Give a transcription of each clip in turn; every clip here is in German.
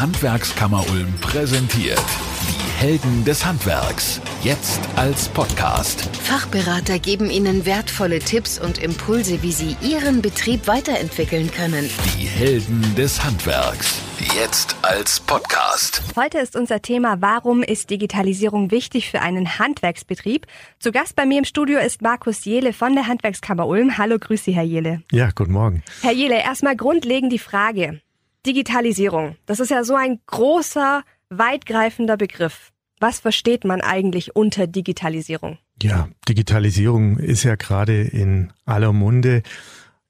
Handwerkskammer Ulm präsentiert. Die Helden des Handwerks. Jetzt als Podcast. Fachberater geben Ihnen wertvolle Tipps und Impulse, wie Sie Ihren Betrieb weiterentwickeln können. Die Helden des Handwerks. Jetzt als Podcast. Heute ist unser Thema, warum ist Digitalisierung wichtig für einen Handwerksbetrieb? Zu Gast bei mir im Studio ist Markus Jele von der Handwerkskammer Ulm. Hallo, grüß Sie, Herr Jele. Ja, guten Morgen. Herr Jele, erstmal grundlegend die Frage. Digitalisierung, das ist ja so ein großer, weitgreifender Begriff. Was versteht man eigentlich unter Digitalisierung? Ja, Digitalisierung ist ja gerade in aller Munde.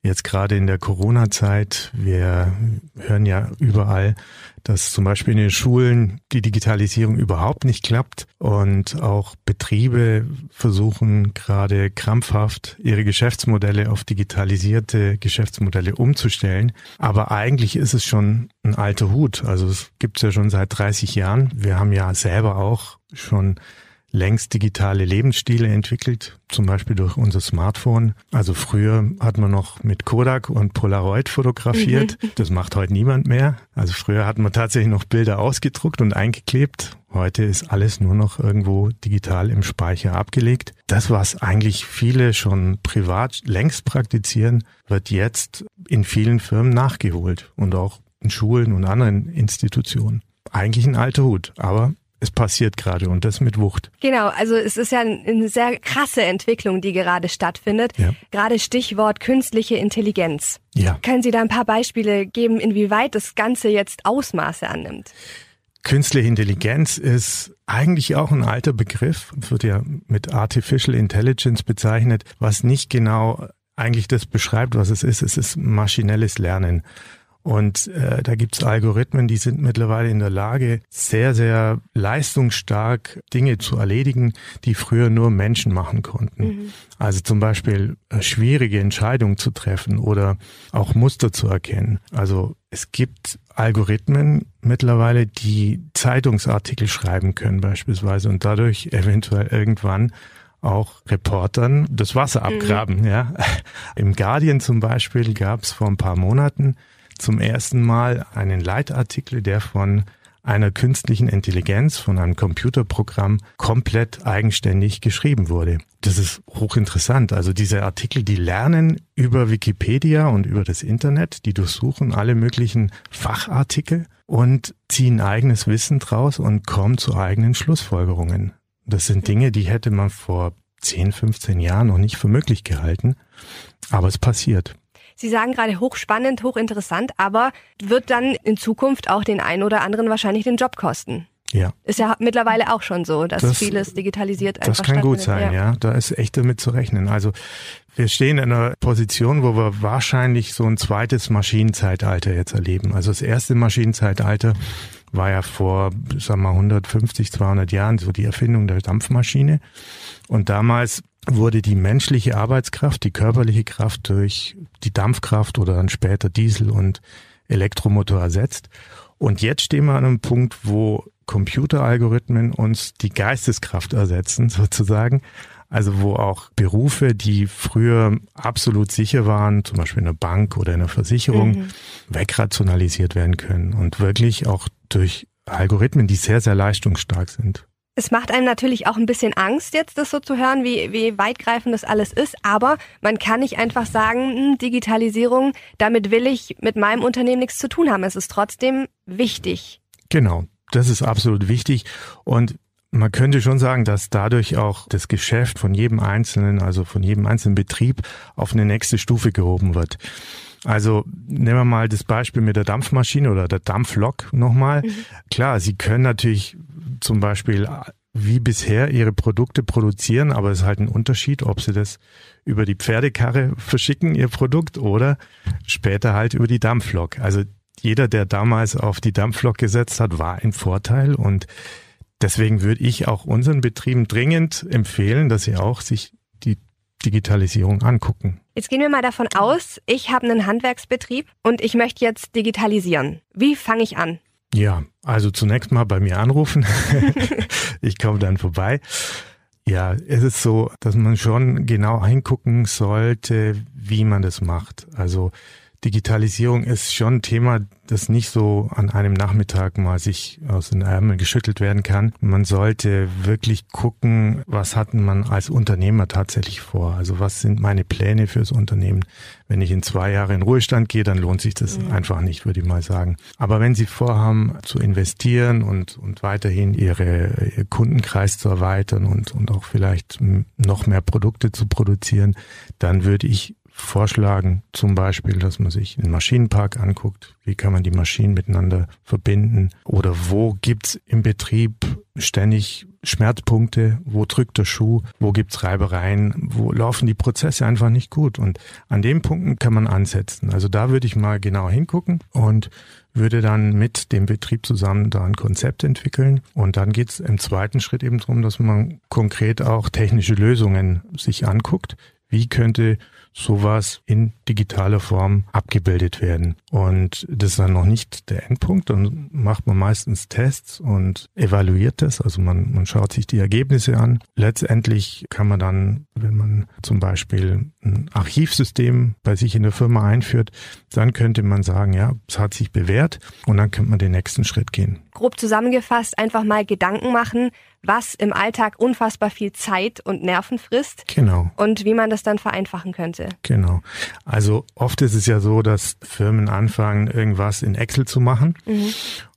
Jetzt gerade in der Corona-Zeit, wir hören ja überall, dass zum Beispiel in den Schulen die Digitalisierung überhaupt nicht klappt und auch Betriebe versuchen gerade krampfhaft ihre Geschäftsmodelle auf digitalisierte Geschäftsmodelle umzustellen. Aber eigentlich ist es schon ein alter Hut. Also es gibt es ja schon seit 30 Jahren. Wir haben ja selber auch schon längst digitale Lebensstile entwickelt, zum Beispiel durch unser Smartphone. Also früher hat man noch mit Kodak und Polaroid fotografiert. Mhm. Das macht heute niemand mehr. Also früher hat man tatsächlich noch Bilder ausgedruckt und eingeklebt. Heute ist alles nur noch irgendwo digital im Speicher abgelegt. Das, was eigentlich viele schon privat längst praktizieren, wird jetzt in vielen Firmen nachgeholt und auch in Schulen und anderen Institutionen. Eigentlich ein alter Hut, aber es passiert gerade und das mit Wucht. Genau, also es ist ja eine sehr krasse Entwicklung, die gerade stattfindet. Ja. Gerade Stichwort künstliche Intelligenz. Ja. Können Sie da ein paar Beispiele geben, inwieweit das Ganze jetzt Ausmaße annimmt? Künstliche Intelligenz ist eigentlich auch ein alter Begriff, wird ja mit Artificial Intelligence bezeichnet, was nicht genau eigentlich das beschreibt, was es ist. Es ist maschinelles Lernen. Und äh, da gibt's Algorithmen, die sind mittlerweile in der Lage, sehr, sehr leistungsstark Dinge zu erledigen, die früher nur Menschen machen konnten. Mhm. Also zum Beispiel äh, schwierige Entscheidungen zu treffen oder auch Muster zu erkennen. Also es gibt Algorithmen mittlerweile, die Zeitungsartikel schreiben können beispielsweise und dadurch eventuell irgendwann auch Reportern das Wasser mhm. abgraben. Mhm. Ja. Im Guardian zum Beispiel gab es vor ein paar Monaten zum ersten Mal einen Leitartikel, der von einer künstlichen Intelligenz, von einem Computerprogramm komplett eigenständig geschrieben wurde. Das ist hochinteressant. Also diese Artikel, die lernen über Wikipedia und über das Internet, die durchsuchen alle möglichen Fachartikel und ziehen eigenes Wissen draus und kommen zu eigenen Schlussfolgerungen. Das sind Dinge, die hätte man vor 10, 15 Jahren noch nicht für möglich gehalten. Aber es passiert. Sie sagen gerade hochspannend, hochinteressant, aber wird dann in Zukunft auch den einen oder anderen wahrscheinlich den Job kosten. Ja. Ist ja mittlerweile auch schon so, dass das, vieles digitalisiert einfach Das kann gut sein, ja. ja. Da ist echt damit zu rechnen. Also wir stehen in einer Position, wo wir wahrscheinlich so ein zweites Maschinenzeitalter jetzt erleben. Also das erste Maschinenzeitalter war ja vor, sagen wir mal, 150, 200 Jahren so die Erfindung der Dampfmaschine. Und damals wurde die menschliche Arbeitskraft, die körperliche Kraft durch die Dampfkraft oder dann später Diesel und Elektromotor ersetzt. Und jetzt stehen wir an einem Punkt, wo Computeralgorithmen uns die Geisteskraft ersetzen, sozusagen. Also wo auch Berufe, die früher absolut sicher waren, zum Beispiel in der Bank oder in der Versicherung, mhm. wegrationalisiert werden können und wirklich auch durch Algorithmen, die sehr, sehr leistungsstark sind. Es macht einem natürlich auch ein bisschen Angst, jetzt das so zu hören, wie, wie weitgreifend das alles ist. Aber man kann nicht einfach sagen, hm, Digitalisierung, damit will ich mit meinem Unternehmen nichts zu tun haben. Es ist trotzdem wichtig. Genau, das ist absolut wichtig. Und man könnte schon sagen, dass dadurch auch das Geschäft von jedem Einzelnen, also von jedem einzelnen Betrieb auf eine nächste Stufe gehoben wird. Also nehmen wir mal das Beispiel mit der Dampfmaschine oder der Dampflok nochmal. Mhm. Klar, Sie können natürlich zum Beispiel wie bisher ihre Produkte produzieren, aber es ist halt ein Unterschied, ob sie das über die Pferdekarre verschicken, ihr Produkt, oder später halt über die Dampflok. Also jeder, der damals auf die Dampflok gesetzt hat, war ein Vorteil und deswegen würde ich auch unseren Betrieben dringend empfehlen, dass sie auch sich die Digitalisierung angucken. Jetzt gehen wir mal davon aus, ich habe einen Handwerksbetrieb und ich möchte jetzt digitalisieren. Wie fange ich an? Ja, also zunächst mal bei mir anrufen. ich komme dann vorbei. Ja, es ist so, dass man schon genau hingucken sollte, wie man das macht. Also Digitalisierung ist schon ein Thema, das nicht so an einem Nachmittag mal sich aus den Ärmeln geschüttelt werden kann. Man sollte wirklich gucken, was hat man als Unternehmer tatsächlich vor? Also was sind meine Pläne fürs Unternehmen? Wenn ich in zwei Jahre in Ruhestand gehe, dann lohnt sich das mhm. einfach nicht, würde ich mal sagen. Aber wenn Sie vorhaben zu investieren und, und weiterhin Ihre Ihr Kundenkreis zu erweitern und, und auch vielleicht noch mehr Produkte zu produzieren, dann würde ich vorschlagen, zum Beispiel, dass man sich einen Maschinenpark anguckt, wie kann man die Maschinen miteinander verbinden oder wo gibt's im Betrieb ständig Schmerzpunkte, wo drückt der Schuh, wo gibt's Reibereien, wo laufen die Prozesse einfach nicht gut und an den Punkten kann man ansetzen. Also da würde ich mal genau hingucken und würde dann mit dem Betrieb zusammen da ein Konzept entwickeln. Und dann geht's im zweiten Schritt eben darum, dass man konkret auch technische Lösungen sich anguckt. Wie könnte sowas in digitaler Form abgebildet werden. Und das ist dann noch nicht der Endpunkt. Dann macht man meistens Tests und evaluiert das. Also man, man schaut sich die Ergebnisse an. Letztendlich kann man dann, wenn man zum Beispiel ein Archivsystem bei sich in der Firma einführt, dann könnte man sagen, ja, es hat sich bewährt und dann könnte man den nächsten Schritt gehen. Grob zusammengefasst, einfach mal Gedanken machen, was im Alltag unfassbar viel Zeit und Nerven frisst. Genau. Und wie man das dann vereinfachen könnte. Genau. Also oft ist es ja so, dass Firmen anfangen, irgendwas in Excel zu machen. Mhm.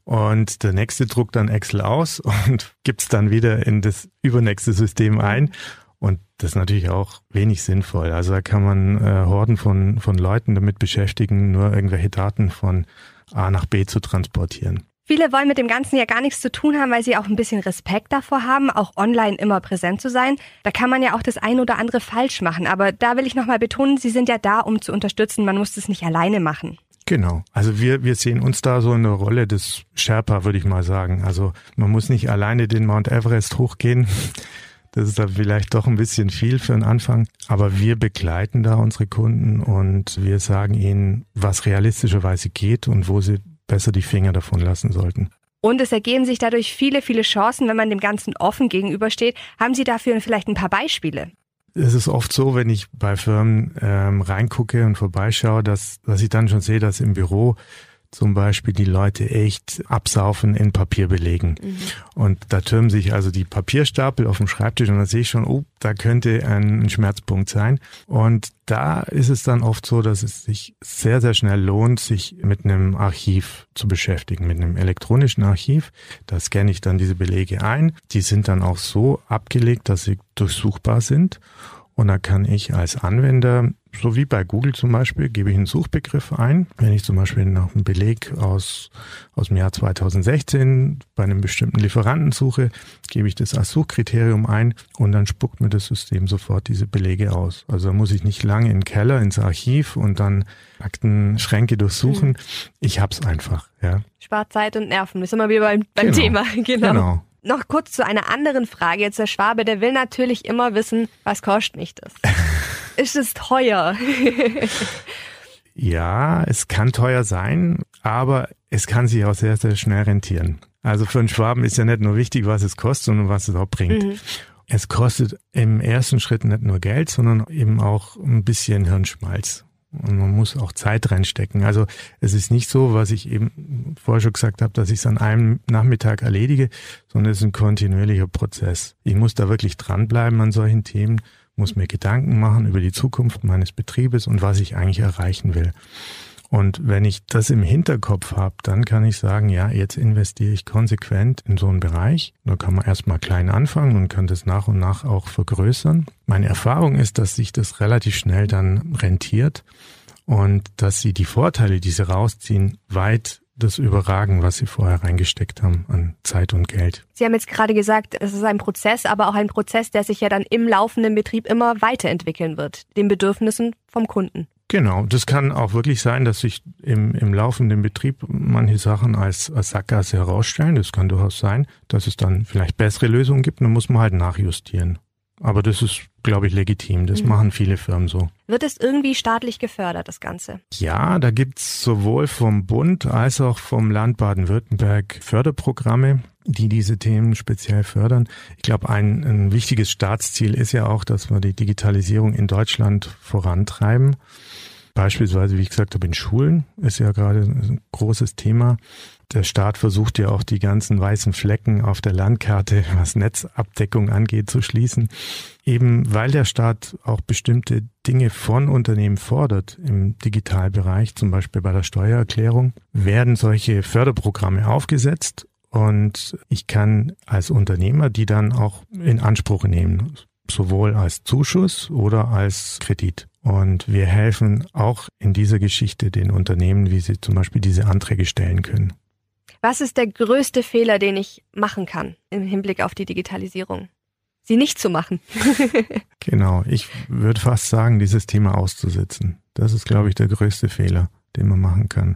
Und der nächste druckt dann Excel aus und gibt es dann wieder in das übernächste System ein. Und das ist natürlich auch wenig sinnvoll. Also da kann man äh, Horden von, von Leuten damit beschäftigen, nur irgendwelche Daten von A nach B zu transportieren. Viele wollen mit dem Ganzen ja gar nichts zu tun haben, weil sie auch ein bisschen Respekt davor haben, auch online immer präsent zu sein. Da kann man ja auch das ein oder andere falsch machen. Aber da will ich nochmal betonen, Sie sind ja da, um zu unterstützen. Man muss das nicht alleine machen. Genau. Also wir, wir sehen uns da so in der Rolle des Sherpa, würde ich mal sagen. Also man muss nicht alleine den Mount Everest hochgehen. Das ist da vielleicht doch ein bisschen viel für einen Anfang. Aber wir begleiten da unsere Kunden und wir sagen ihnen, was realistischerweise geht und wo sie besser die Finger davon lassen sollten. Und es ergeben sich dadurch viele, viele Chancen, wenn man dem Ganzen offen gegenübersteht. Haben Sie dafür vielleicht ein paar Beispiele? Es ist oft so, wenn ich bei Firmen ähm, reingucke und vorbeischaue, dass, dass ich dann schon sehe, dass im Büro zum Beispiel die Leute echt absaufen in Papierbelegen. Mhm. Und da türmen sich also die Papierstapel auf dem Schreibtisch und da sehe ich schon, oh, da könnte ein Schmerzpunkt sein. Und da ist es dann oft so, dass es sich sehr, sehr schnell lohnt, sich mit einem Archiv zu beschäftigen, mit einem elektronischen Archiv. Da scanne ich dann diese Belege ein. Die sind dann auch so abgelegt, dass sie durchsuchbar sind. Und da kann ich als Anwender, so wie bei Google zum Beispiel, gebe ich einen Suchbegriff ein. Wenn ich zum Beispiel nach einem Beleg aus, aus dem Jahr 2016 bei einem bestimmten Lieferanten suche, gebe ich das als Suchkriterium ein und dann spuckt mir das System sofort diese Belege aus. Also da muss ich nicht lange in den Keller, ins Archiv und dann Aktenschränke durchsuchen. Mhm. Ich hab's einfach, ja. Spart Zeit und Nerven. Das sind wir wieder beim, beim genau. Thema. Genau. genau. Noch kurz zu einer anderen Frage. Jetzt der Schwabe, der will natürlich immer wissen, was kostet mich das? Ist es teuer? ja, es kann teuer sein, aber es kann sich auch sehr, sehr schnell rentieren. Also für einen Schwaben ist ja nicht nur wichtig, was es kostet, sondern was es auch bringt. Mhm. Es kostet im ersten Schritt nicht nur Geld, sondern eben auch ein bisschen Hirnschmalz. Und man muss auch Zeit reinstecken. Also es ist nicht so, was ich eben vorher schon gesagt habe, dass ich es an einem Nachmittag erledige, sondern es ist ein kontinuierlicher Prozess. Ich muss da wirklich dranbleiben an solchen Themen, muss mir Gedanken machen über die Zukunft meines Betriebes und was ich eigentlich erreichen will. Und wenn ich das im Hinterkopf habe, dann kann ich sagen, ja, jetzt investiere ich konsequent in so einen Bereich. Da kann man erstmal klein anfangen und kann das nach und nach auch vergrößern. Meine Erfahrung ist, dass sich das relativ schnell dann rentiert und dass sie die Vorteile, die sie rausziehen, weit das überragen, was sie vorher reingesteckt haben an Zeit und Geld. Sie haben jetzt gerade gesagt, es ist ein Prozess, aber auch ein Prozess, der sich ja dann im laufenden Betrieb immer weiterentwickeln wird, den Bedürfnissen vom Kunden. Genau, das kann auch wirklich sein, dass sich im, im laufenden Betrieb manche Sachen als, als Sackgasse herausstellen. Das kann durchaus sein, dass es dann vielleicht bessere Lösungen gibt. Dann muss man halt nachjustieren. Aber das ist, glaube ich, legitim. Das mhm. machen viele Firmen so. Wird es irgendwie staatlich gefördert, das Ganze? Ja, da gibt's sowohl vom Bund als auch vom Land Baden-Württemberg Förderprogramme, die diese Themen speziell fördern. Ich glaube, ein, ein wichtiges Staatsziel ist ja auch, dass wir die Digitalisierung in Deutschland vorantreiben. Beispielsweise, wie ich gesagt habe, in Schulen ist ja gerade ein großes Thema. Der Staat versucht ja auch die ganzen weißen Flecken auf der Landkarte, was Netzabdeckung angeht, zu schließen. Eben weil der Staat auch bestimmte Dinge von Unternehmen fordert im Digitalbereich, zum Beispiel bei der Steuererklärung, werden solche Förderprogramme aufgesetzt und ich kann als Unternehmer die dann auch in Anspruch nehmen, sowohl als Zuschuss oder als Kredit. Und wir helfen auch in dieser Geschichte den Unternehmen, wie sie zum Beispiel diese Anträge stellen können. Was ist der größte Fehler, den ich machen kann im Hinblick auf die Digitalisierung? Sie nicht zu machen. genau, ich würde fast sagen, dieses Thema auszusitzen. Das ist, glaube ich, der größte Fehler den man machen kann.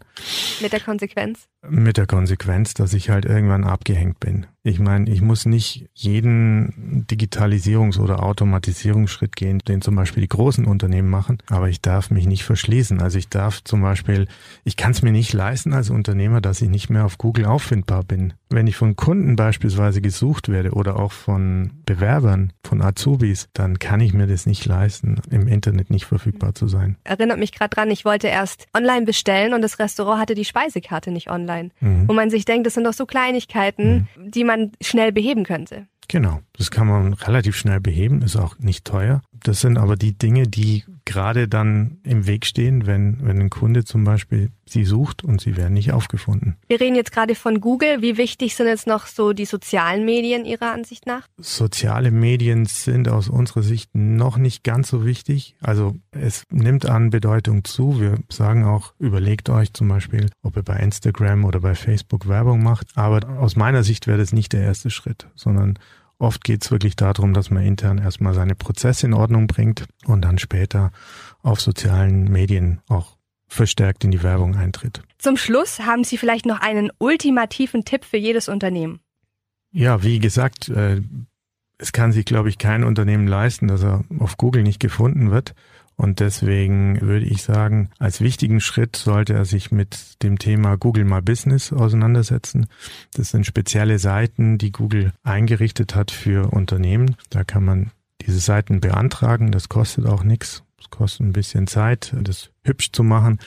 Mit der Konsequenz? Mit der Konsequenz, dass ich halt irgendwann abgehängt bin. Ich meine, ich muss nicht jeden Digitalisierungs- oder Automatisierungsschritt gehen, den zum Beispiel die großen Unternehmen machen, aber ich darf mich nicht verschließen. Also ich darf zum Beispiel, ich kann es mir nicht leisten als Unternehmer, dass ich nicht mehr auf Google auffindbar bin. Wenn ich von Kunden beispielsweise gesucht werde oder auch von Bewerbern, von Azubis, dann kann ich mir das nicht leisten, im Internet nicht verfügbar zu sein. Erinnert mich gerade dran, ich wollte erst online bestellen und das Restaurant hatte die Speisekarte nicht online. Mhm. Wo man sich denkt, das sind doch so Kleinigkeiten, mhm. die man schnell beheben könnte. Genau, das kann man relativ schnell beheben, ist auch nicht teuer. Das sind aber die Dinge, die gerade dann im Weg stehen, wenn, wenn ein Kunde zum Beispiel sie sucht und sie werden nicht aufgefunden. Wir reden jetzt gerade von Google. Wie wichtig sind jetzt noch so die sozialen Medien Ihrer Ansicht nach? Soziale Medien sind aus unserer Sicht noch nicht ganz so wichtig. Also es nimmt an Bedeutung zu. Wir sagen auch, überlegt euch zum Beispiel, ob ihr bei Instagram oder bei Facebook Werbung macht. Aber aus meiner Sicht wäre das nicht der erste Schritt, sondern Oft geht es wirklich darum, dass man intern erstmal seine Prozesse in Ordnung bringt und dann später auf sozialen Medien auch verstärkt in die Werbung eintritt. Zum Schluss haben Sie vielleicht noch einen ultimativen Tipp für jedes Unternehmen. Ja, wie gesagt, äh, es kann sich, glaube ich, kein Unternehmen leisten, dass er auf Google nicht gefunden wird. Und deswegen würde ich sagen, als wichtigen Schritt sollte er sich mit dem Thema Google My Business auseinandersetzen. Das sind spezielle Seiten, die Google eingerichtet hat für Unternehmen. Da kann man diese Seiten beantragen. Das kostet auch nichts. Es kostet ein bisschen Zeit, das hübsch zu machen.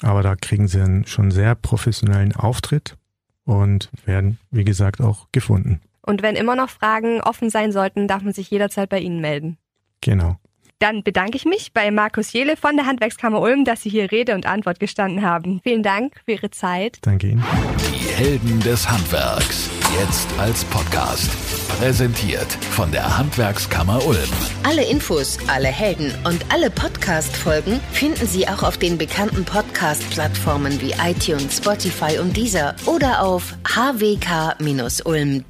Aber da kriegen sie einen schon sehr professionellen Auftritt und werden, wie gesagt, auch gefunden. Und wenn immer noch Fragen offen sein sollten, darf man sich jederzeit bei Ihnen melden. Genau. Dann bedanke ich mich bei Markus Jele von der Handwerkskammer Ulm, dass Sie hier Rede und Antwort gestanden haben. Vielen Dank für Ihre Zeit. Danke Ihnen. Die Helden des Handwerks. Jetzt als Podcast. Präsentiert von der Handwerkskammer Ulm. Alle Infos, alle Helden und alle Podcast-Folgen finden Sie auch auf den bekannten Podcast-Plattformen wie iTunes, Spotify und Deezer oder auf hwk-ulm.de.